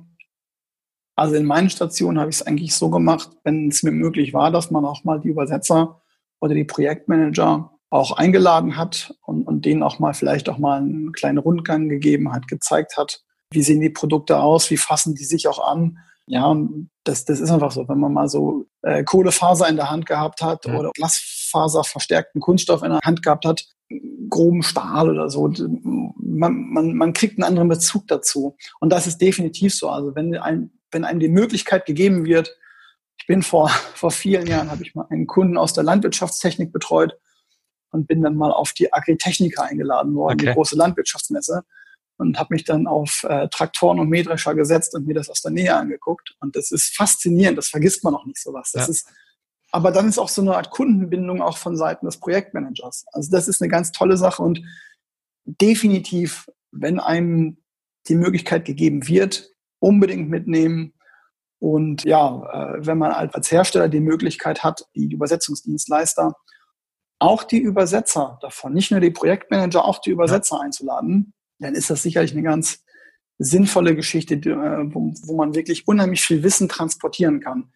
also in meinen Stationen habe ich es eigentlich so gemacht, wenn es mir möglich war, dass man auch mal die Übersetzer oder die Projektmanager auch eingeladen hat und, und denen auch mal vielleicht auch mal einen kleinen Rundgang gegeben hat, gezeigt hat, wie sehen die Produkte aus? Wie fassen die sich auch an? Ja, das, das ist einfach so. Wenn man mal so äh, Kohlefaser in der Hand gehabt hat ja. oder Glasfaser verstärkten Kunststoff in der Hand gehabt hat, groben Stahl oder so, man, man, man kriegt einen anderen Bezug dazu. Und das ist definitiv so. Also wenn, ein, wenn einem die Möglichkeit gegeben wird, ich bin vor, vor vielen Jahren, habe ich mal einen Kunden aus der Landwirtschaftstechnik betreut und bin dann mal auf die Agritechnica eingeladen worden, okay. die große Landwirtschaftsmesse und habe mich dann auf äh, Traktoren und Mähdrescher gesetzt und mir das aus der Nähe angeguckt. Und das ist faszinierend, das vergisst man auch nicht sowas. Das ja. ist, aber dann ist auch so eine Art Kundenbindung auch von Seiten des Projektmanagers. Also das ist eine ganz tolle Sache und definitiv, wenn einem die Möglichkeit gegeben wird, unbedingt mitnehmen. Und ja, äh, wenn man als Hersteller die Möglichkeit hat, die Übersetzungsdienstleister, auch die Übersetzer davon, nicht nur die Projektmanager, auch die Übersetzer ja. einzuladen, dann ist das sicherlich eine ganz sinnvolle Geschichte, äh, wo, wo man wirklich unheimlich viel Wissen transportieren kann.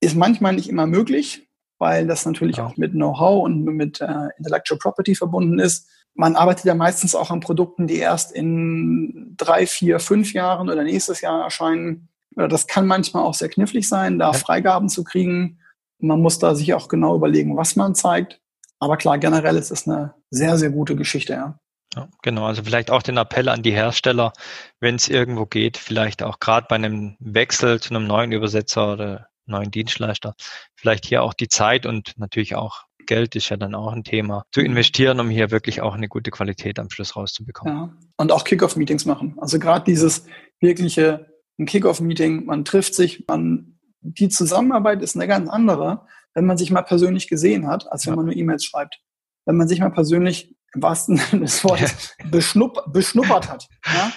Ist manchmal nicht immer möglich, weil das natürlich ja. auch mit Know-how und mit äh, Intellectual Property verbunden ist. Man arbeitet ja meistens auch an Produkten, die erst in drei, vier, fünf Jahren oder nächstes Jahr erscheinen. Das kann manchmal auch sehr knifflig sein, da Freigaben zu kriegen. Man muss da sich auch genau überlegen, was man zeigt. Aber klar, generell ist es eine sehr, sehr gute Geschichte, ja. Ja, genau, also vielleicht auch den Appell an die Hersteller, wenn es irgendwo geht, vielleicht auch gerade bei einem Wechsel zu einem neuen Übersetzer oder neuen Dienstleister, vielleicht hier auch die Zeit und natürlich auch Geld ist ja dann auch ein Thema, zu investieren, um hier wirklich auch eine gute Qualität am Schluss rauszubekommen. Ja, und auch Kickoff-Meetings machen. Also gerade dieses wirkliche ein Kickoff-Meeting, man trifft sich, man, die Zusammenarbeit ist eine ganz andere, wenn man sich mal persönlich gesehen hat, als wenn ja. man nur E-Mails schreibt. Wenn man sich mal persönlich im wahrsten Sinne des Wortes beschnupp, beschnuppert hat. Ja?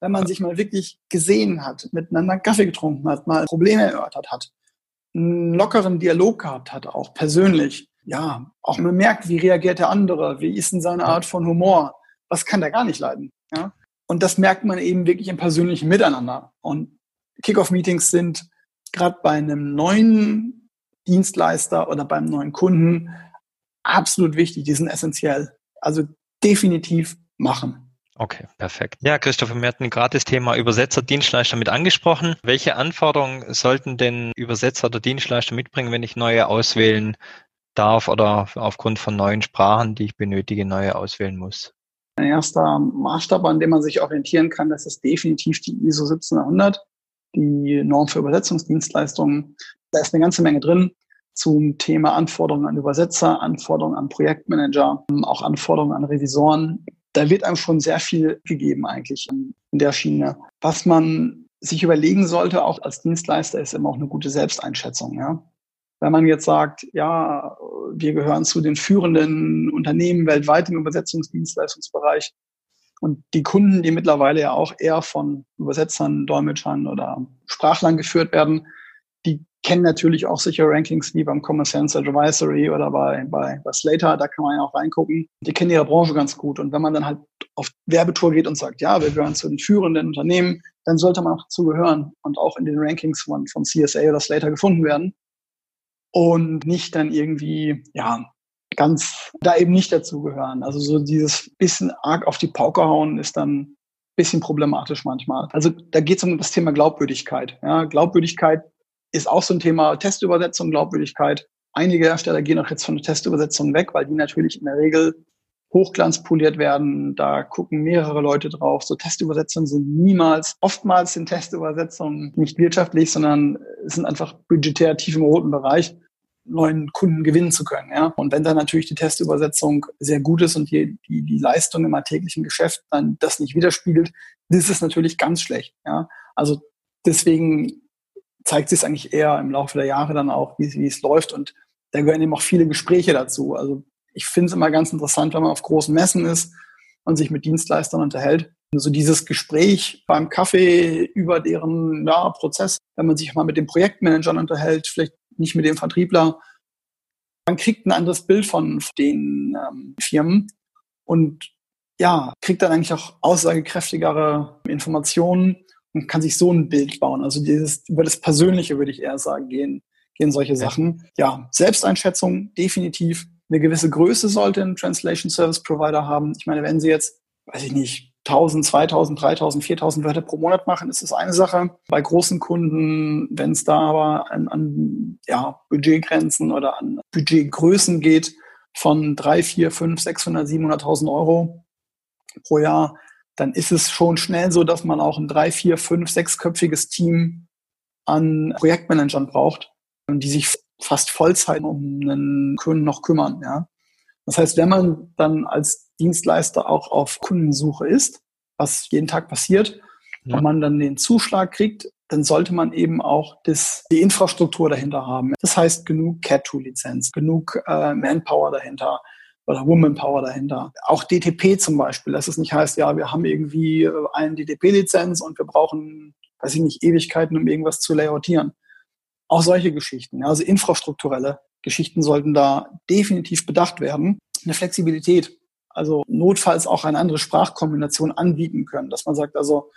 Wenn man sich mal wirklich gesehen hat, miteinander Kaffee getrunken hat, mal Probleme erörtert hat, einen lockeren Dialog gehabt hat, auch persönlich. Ja, auch man merkt, wie reagiert der andere, wie ist denn seine Art von Humor, was kann der gar nicht leiden. Ja? Und das merkt man eben wirklich im persönlichen Miteinander. Und Kickoff-Meetings sind gerade bei einem neuen Dienstleister oder beim neuen Kunden absolut wichtig, die sind essentiell. Also definitiv machen. Okay, perfekt. Ja, Christopher, wir hatten gerade das Thema Übersetzer-Dienstleister mit angesprochen. Welche Anforderungen sollten denn Übersetzer oder Dienstleister mitbringen, wenn ich neue auswählen darf oder aufgrund von neuen Sprachen, die ich benötige, neue auswählen muss? Ein erster Maßstab, an dem man sich orientieren kann, das ist definitiv die ISO 1700, die Norm für Übersetzungsdienstleistungen. Da ist eine ganze Menge drin zum Thema Anforderungen an Übersetzer, Anforderungen an Projektmanager, auch Anforderungen an Revisoren da wird einem schon sehr viel gegeben eigentlich in, der Schiene. Was man sich überlegen sollte, auch als Dienstleister, ist immer auch eine gute Selbsteinschätzung. Ja? Wenn man jetzt sagt, ja, wir gehören zu den führenden Unternehmen weltweit im Übersetzungsdienstleistungsbereich und die Kunden, die mittlerweile ja auch eher von Übersetzern, Dolmetschern oder Sprachlern geführt werden, die kennen natürlich auch sicher Rankings wie beim Common Sense Advisory oder bei, bei, bei Slater, da kann man ja auch reingucken. Die kennen ihre Branche ganz gut. Und wenn man dann halt auf Werbetour geht und sagt, ja, wir gehören zu den führenden Unternehmen, dann sollte man auch dazu gehören und auch in den Rankings von, von CSA oder Slater gefunden werden. Und nicht dann irgendwie, ja, ganz da eben nicht dazugehören. Also so dieses bisschen arg auf die Pauke hauen ist dann bisschen problematisch manchmal. Also da geht es um das Thema Glaubwürdigkeit. Ja, Glaubwürdigkeit ist auch so ein Thema Testübersetzung, Glaubwürdigkeit. Einige Hersteller gehen auch jetzt von der Testübersetzung weg, weil die natürlich in der Regel hochglanzpoliert werden. Da gucken mehrere Leute drauf. So Testübersetzungen sind niemals, oftmals sind Testübersetzungen nicht wirtschaftlich, sondern sind einfach budgetär tief im roten Bereich neuen Kunden gewinnen zu können. Ja? Und wenn dann natürlich die Testübersetzung sehr gut ist und die, die, die Leistung im alltäglichen Geschäft dann das nicht widerspiegelt, das ist natürlich ganz schlecht. Ja? Also deswegen zeigt sich es eigentlich eher im Laufe der Jahre dann auch, wie, es läuft. Und da gehören eben auch viele Gespräche dazu. Also ich finde es immer ganz interessant, wenn man auf großen Messen ist und sich mit Dienstleistern unterhält. So dieses Gespräch beim Kaffee über deren ja, Prozess, wenn man sich mal mit den Projektmanagern unterhält, vielleicht nicht mit dem Vertriebler, man kriegt ein anderes Bild von den ähm, Firmen und ja, kriegt dann eigentlich auch aussagekräftigere Informationen und kann sich so ein Bild bauen. Also dieses, über das Persönliche würde ich eher sagen, gehen, gehen solche Sachen. Ja, Selbsteinschätzung definitiv. Eine gewisse Größe sollte ein Translation Service Provider haben. Ich meine, wenn Sie jetzt, weiß ich nicht, 1000, 2000, 3000, 4000 Wörter pro Monat machen, ist das eine Sache. Bei großen Kunden, wenn es da aber an, an ja, Budgetgrenzen oder an Budgetgrößen geht von 3, 4, 5, 600, 700.000 Euro pro Jahr, dann ist es schon schnell so, dass man auch ein drei, vier, fünf, sechsköpfiges Team an Projektmanagern braucht, die sich fast Vollzeit um einen Kunden noch kümmern. Ja. Das heißt, wenn man dann als Dienstleister auch auf Kundensuche ist, was jeden Tag passiert, ja. und man dann den Zuschlag kriegt, dann sollte man eben auch das, die Infrastruktur dahinter haben. Das heißt, genug Cat-Tool-Lizenz, genug äh, Manpower dahinter, oder Woman Power dahinter. Auch DTP zum Beispiel, dass es nicht heißt, ja, wir haben irgendwie äh, eine DTP-Lizenz und wir brauchen, weiß ich nicht, Ewigkeiten, um irgendwas zu layoutieren. Auch solche Geschichten, also infrastrukturelle Geschichten sollten da definitiv bedacht werden. Eine Flexibilität, also notfalls auch eine andere Sprachkombination anbieten können, dass man sagt, also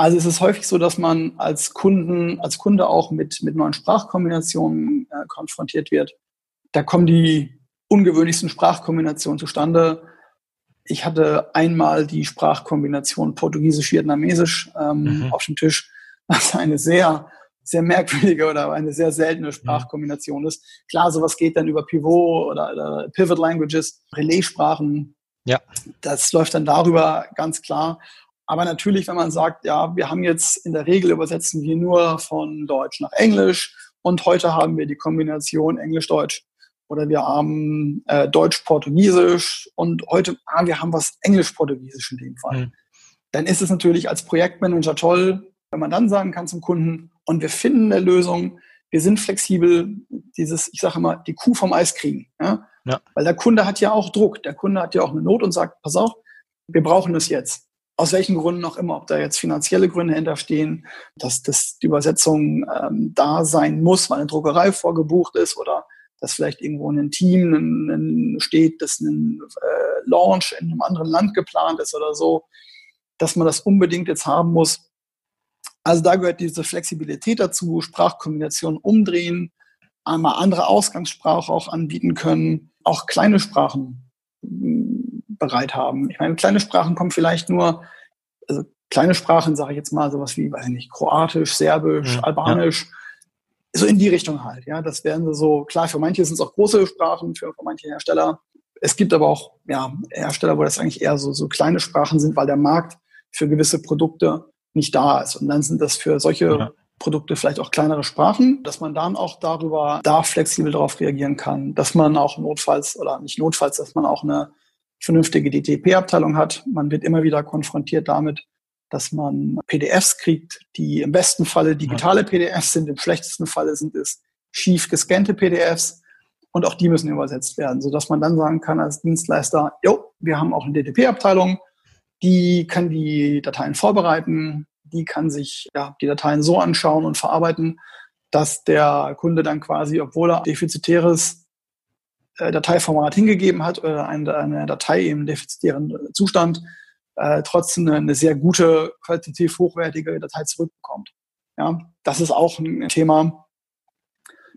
also es ist häufig so, dass man als Kunden, als Kunde auch mit, mit neuen Sprachkombinationen äh, konfrontiert wird. Da kommen die ungewöhnlichsten Sprachkombinationen zustande. Ich hatte einmal die Sprachkombination Portugiesisch-Vietnamesisch ähm, mhm. auf dem Tisch, was eine sehr, sehr merkwürdige oder eine sehr seltene mhm. Sprachkombination ist. Klar, sowas geht dann über Pivot oder, oder Pivot Languages, Relaissprachen. Ja. Das läuft dann darüber ganz klar. Aber natürlich, wenn man sagt, ja, wir haben jetzt in der Regel übersetzen wir nur von Deutsch nach Englisch und heute haben wir die Kombination Englisch-Deutsch oder wir haben äh, Deutsch-Portugiesisch und heute, ah, wir haben was Englisch-Portugiesisch in dem Fall. Mhm. Dann ist es natürlich als Projektmanager toll, wenn man dann sagen kann zum Kunden, und wir finden eine Lösung, wir sind flexibel, dieses, ich sage immer, die Kuh vom Eis kriegen. Ja? ja? Weil der Kunde hat ja auch Druck, der Kunde hat ja auch eine Not und sagt, pass auf, wir brauchen das jetzt. Aus welchen Gründen auch immer, ob da jetzt finanzielle Gründe hinterstehen, dass das, die Übersetzung ähm, da sein muss, weil eine Druckerei vorgebucht ist oder dass vielleicht irgendwo ein Team ein, ein steht, dass ein äh, Launch in einem anderen Land geplant ist oder so, dass man das unbedingt jetzt haben muss. Also da gehört diese Flexibilität dazu, Sprachkombinationen umdrehen, einmal andere Ausgangssprache auch anbieten können. auch kleine Sprachen hm, bereit haben. Ich meine, kleine Sprachen kommen vielleicht nur, also kleine Sprachen, sage ich jetzt mal, sowas wie, weiß ich nicht, Kroatisch, Serbisch, ja, Albanisch, ja. So in die Richtung halt. Ja, das wären so, klar, für manche sind es auch große Sprachen, für, für manche Hersteller. Es gibt aber auch ja, Hersteller, wo das eigentlich eher so, so kleine Sprachen sind, weil der Markt für gewisse Produkte nicht da ist. Und dann sind das für solche ja. Produkte vielleicht auch kleinere Sprachen, dass man dann auch darüber da flexibel darauf reagieren kann, dass man auch notfalls oder nicht notfalls, dass man auch eine vernünftige DTP-Abteilung hat. Man wird immer wieder konfrontiert damit, dass man PDFs kriegt, die im besten Falle digitale PDFs sind, im schlechtesten Falle sind es schief gescannte PDFs und auch die müssen übersetzt werden, sodass man dann sagen kann als Dienstleister, jo, wir haben auch eine DTP-Abteilung, die kann die Dateien vorbereiten, die kann sich ja, die Dateien so anschauen und verarbeiten, dass der Kunde dann quasi, obwohl er defizitäres äh, Dateiformat hingegeben hat oder eine, eine Datei im defizitären Zustand, äh, trotzdem eine, eine, sehr gute, qualitativ hochwertige Datei zurückbekommt. Ja, das ist auch ein Thema.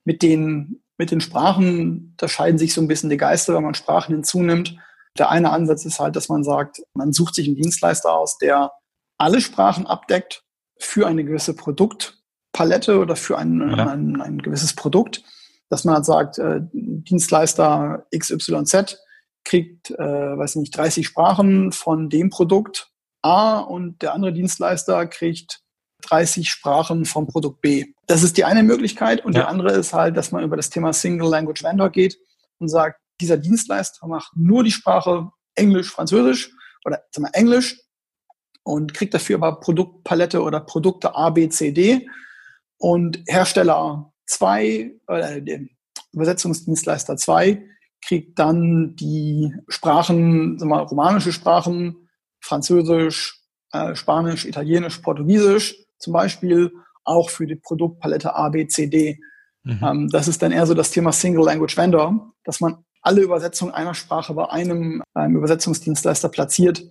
Mit den, mit den Sprachen, da scheiden sich so ein bisschen die Geister, wenn man Sprachen hinzunimmt. Der eine Ansatz ist halt, dass man sagt, man sucht sich einen Dienstleister aus, der alle Sprachen abdeckt für eine gewisse Produktpalette oder für ein, ja. ein, ein, gewisses Produkt, dass man halt sagt, äh, Dienstleister XYZ kriegt, äh, weiß nicht, 30 Sprachen von dem Produkt A und der andere Dienstleister kriegt 30 Sprachen vom Produkt B. Das ist die eine Möglichkeit und ja. die andere ist halt, dass man über das Thema Single Language Vendor geht und sagt, dieser Dienstleister macht nur die Sprache Englisch, Französisch oder sagen wir Englisch und kriegt dafür aber Produktpalette oder Produkte A, B, C, D und Hersteller 2 oder äh, Übersetzungsdienstleister 2 kriegt dann die Sprachen, sagen wir, romanische Sprachen, Französisch, äh, Spanisch, Italienisch, Portugiesisch zum Beispiel, auch für die Produktpalette A, B, C, D. Mhm. Ähm, das ist dann eher so das Thema Single Language Vendor, dass man alle Übersetzungen einer Sprache bei einem, einem Übersetzungsdienstleister platziert.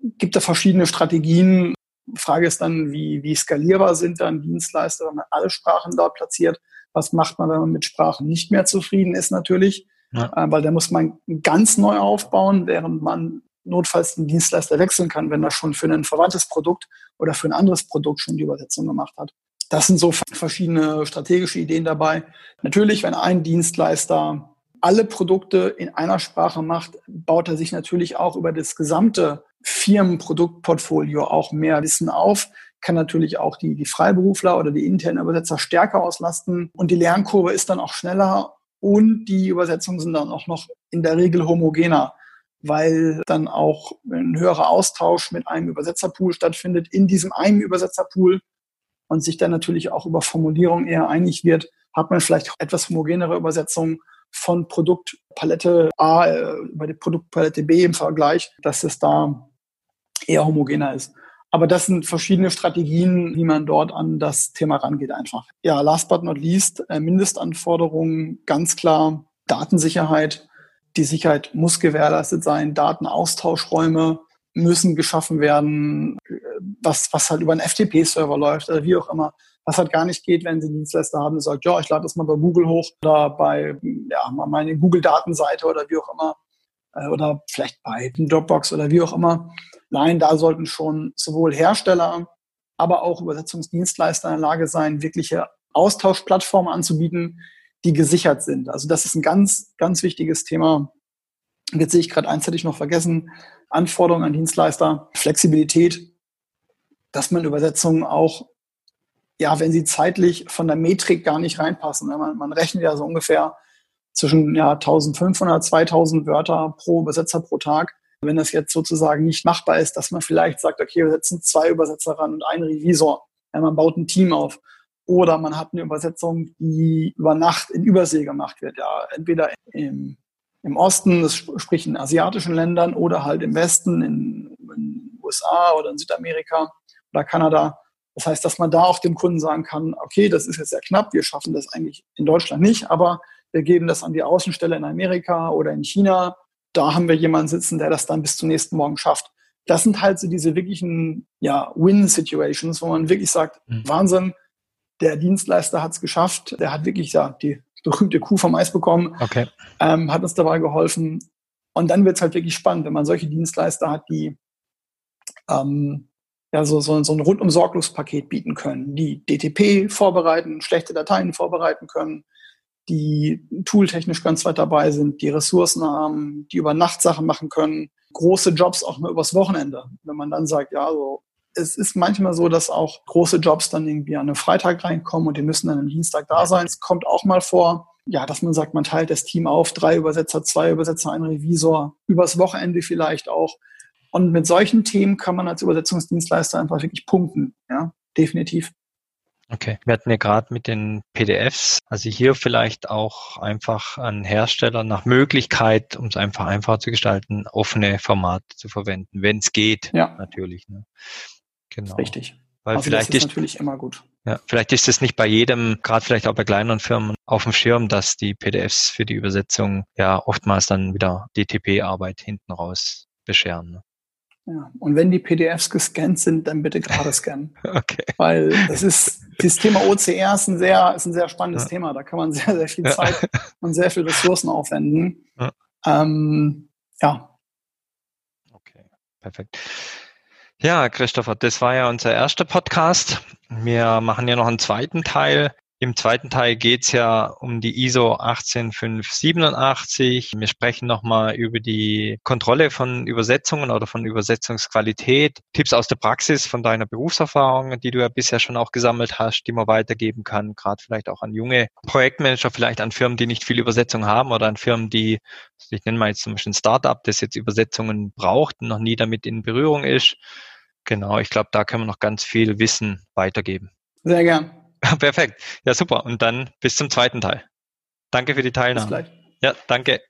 Gibt da verschiedene Strategien. Frage ist dann, wie, wie skalierbar sind dann Dienstleister, wenn man alle Sprachen dort platziert? Was macht man, wenn man mit Sprachen nicht mehr zufrieden ist natürlich? Ja. Äh, weil da muss man ganz neu aufbauen, während man notfalls den Dienstleister wechseln kann, wenn er schon für ein verwandtes Produkt oder für ein anderes Produkt schon die Übersetzung gemacht hat. Das sind so verschiedene strategische Ideen dabei. Natürlich, wenn ein Dienstleister alle Produkte in einer Sprache macht, baut er sich natürlich auch über das gesamte Firmenproduktportfolio auch mehr Wissen auf, kann natürlich auch die, die Freiberufler oder die internen Übersetzer stärker auslasten und die Lernkurve ist dann auch schneller und die Übersetzungen sind dann auch noch in der Regel homogener, weil dann auch ein höherer Austausch mit einem Übersetzerpool stattfindet, in diesem einen Übersetzerpool und sich dann natürlich auch über Formulierung eher einig wird, hat man vielleicht etwas homogenere Übersetzungen von Produktpalette A äh, über die Produktpalette B im Vergleich, dass es da eher homogener ist. Aber das sind verschiedene Strategien, wie man dort an das Thema rangeht einfach. Ja, last but not least, äh, Mindestanforderungen, ganz klar Datensicherheit. Die Sicherheit muss gewährleistet sein. Datenaustauschräume müssen geschaffen werden, äh, was, was halt über einen FTP-Server läuft oder wie auch immer. Was halt gar nicht geht, wenn Sie einen Dienstleister haben, der sagt, ja, ich lade das mal bei Google hoch oder bei ja, mal meine Google-Datenseite oder wie auch immer äh, oder vielleicht bei Dropbox oder wie auch immer. Nein, da sollten schon sowohl Hersteller, aber auch Übersetzungsdienstleister in der Lage sein, wirkliche Austauschplattformen anzubieten, die gesichert sind. Also das ist ein ganz, ganz wichtiges Thema. Jetzt sehe ich gerade eins hätte ich noch vergessen. Anforderungen an Dienstleister, Flexibilität, dass man Übersetzungen auch, ja, wenn sie zeitlich von der Metrik gar nicht reinpassen. Man, man rechnet ja so ungefähr zwischen ja, 1500, 2000 Wörter pro Übersetzer pro Tag. Wenn das jetzt sozusagen nicht machbar ist, dass man vielleicht sagt, okay, wir setzen zwei Übersetzer ran und einen Revisor. Ja, man baut ein Team auf. Oder man hat eine Übersetzung, die über Nacht in Übersee gemacht wird. Ja, entweder im, im Osten, das sprich in asiatischen Ländern, oder halt im Westen, in, in USA oder in Südamerika oder Kanada. Das heißt, dass man da auch dem Kunden sagen kann, okay, das ist jetzt sehr knapp, wir schaffen das eigentlich in Deutschland nicht, aber wir geben das an die Außenstelle in Amerika oder in China. Da haben wir jemanden sitzen, der das dann bis zum nächsten Morgen schafft. Das sind halt so diese wirklichen ja, Win-Situations, wo man wirklich sagt, mhm. Wahnsinn, der Dienstleister hat es geschafft, der hat wirklich ja, die berühmte Kuh vom Eis bekommen, okay. ähm, hat uns dabei geholfen. Und dann wird es halt wirklich spannend, wenn man solche Dienstleister hat, die ähm, ja, so, so, so ein rundum sorglos Paket bieten können, die DTP vorbereiten, schlechte Dateien vorbereiten können, die tooltechnisch ganz weit dabei sind, die Ressourcen haben, die über Nacht Sachen machen können, große Jobs auch mal übers Wochenende. Wenn man dann sagt, ja, so, es ist manchmal so, dass auch große Jobs dann irgendwie an einem Freitag reinkommen und die müssen dann am Dienstag da sein. Es kommt auch mal vor, ja, dass man sagt, man teilt das Team auf, drei Übersetzer, zwei Übersetzer, ein Revisor, übers Wochenende vielleicht auch. Und mit solchen Themen kann man als Übersetzungsdienstleister einfach wirklich punkten, ja, definitiv. Okay, wir hatten ja gerade mit den PDFs, also hier vielleicht auch einfach an Hersteller nach Möglichkeit, um es einfach einfacher zu gestalten, offene Formate zu verwenden, wenn es geht, ja. natürlich. Ne? Genau. Richtig. Weil also vielleicht ist, ist natürlich immer gut. Ja, vielleicht ist es nicht bei jedem, gerade vielleicht auch bei kleineren Firmen, auf dem Schirm, dass die PDFs für die Übersetzung ja oftmals dann wieder DTP-Arbeit hinten raus bescheren. Ne? Ja. Und wenn die PDFs gescannt sind, dann bitte gerade scannen. okay. Weil das ist, das Thema OCR ist ein sehr, ist ein sehr spannendes ja. Thema. Da kann man sehr, sehr viel Zeit ja. und sehr viel Ressourcen aufwenden. Ja. Ähm, ja. Okay, perfekt. Ja, Christopher, das war ja unser erster Podcast. Wir machen ja noch einen zweiten Teil im zweiten Teil geht's ja um die ISO 18587. Wir sprechen nochmal über die Kontrolle von Übersetzungen oder von Übersetzungsqualität, Tipps aus der Praxis von deiner Berufserfahrung, die du ja bisher schon auch gesammelt hast, die man weitergeben kann, gerade vielleicht auch an junge Projektmanager, vielleicht an Firmen, die nicht viel Übersetzung haben oder an Firmen, die, ich nenne mal jetzt zum Beispiel ein Startup, das jetzt Übersetzungen braucht und noch nie damit in Berührung ist. Genau, ich glaube, da können wir noch ganz viel Wissen weitergeben. Sehr gern. Perfekt. Ja, super. Und dann bis zum zweiten Teil. Danke für die Teilnahme. Bis gleich. Ja, danke.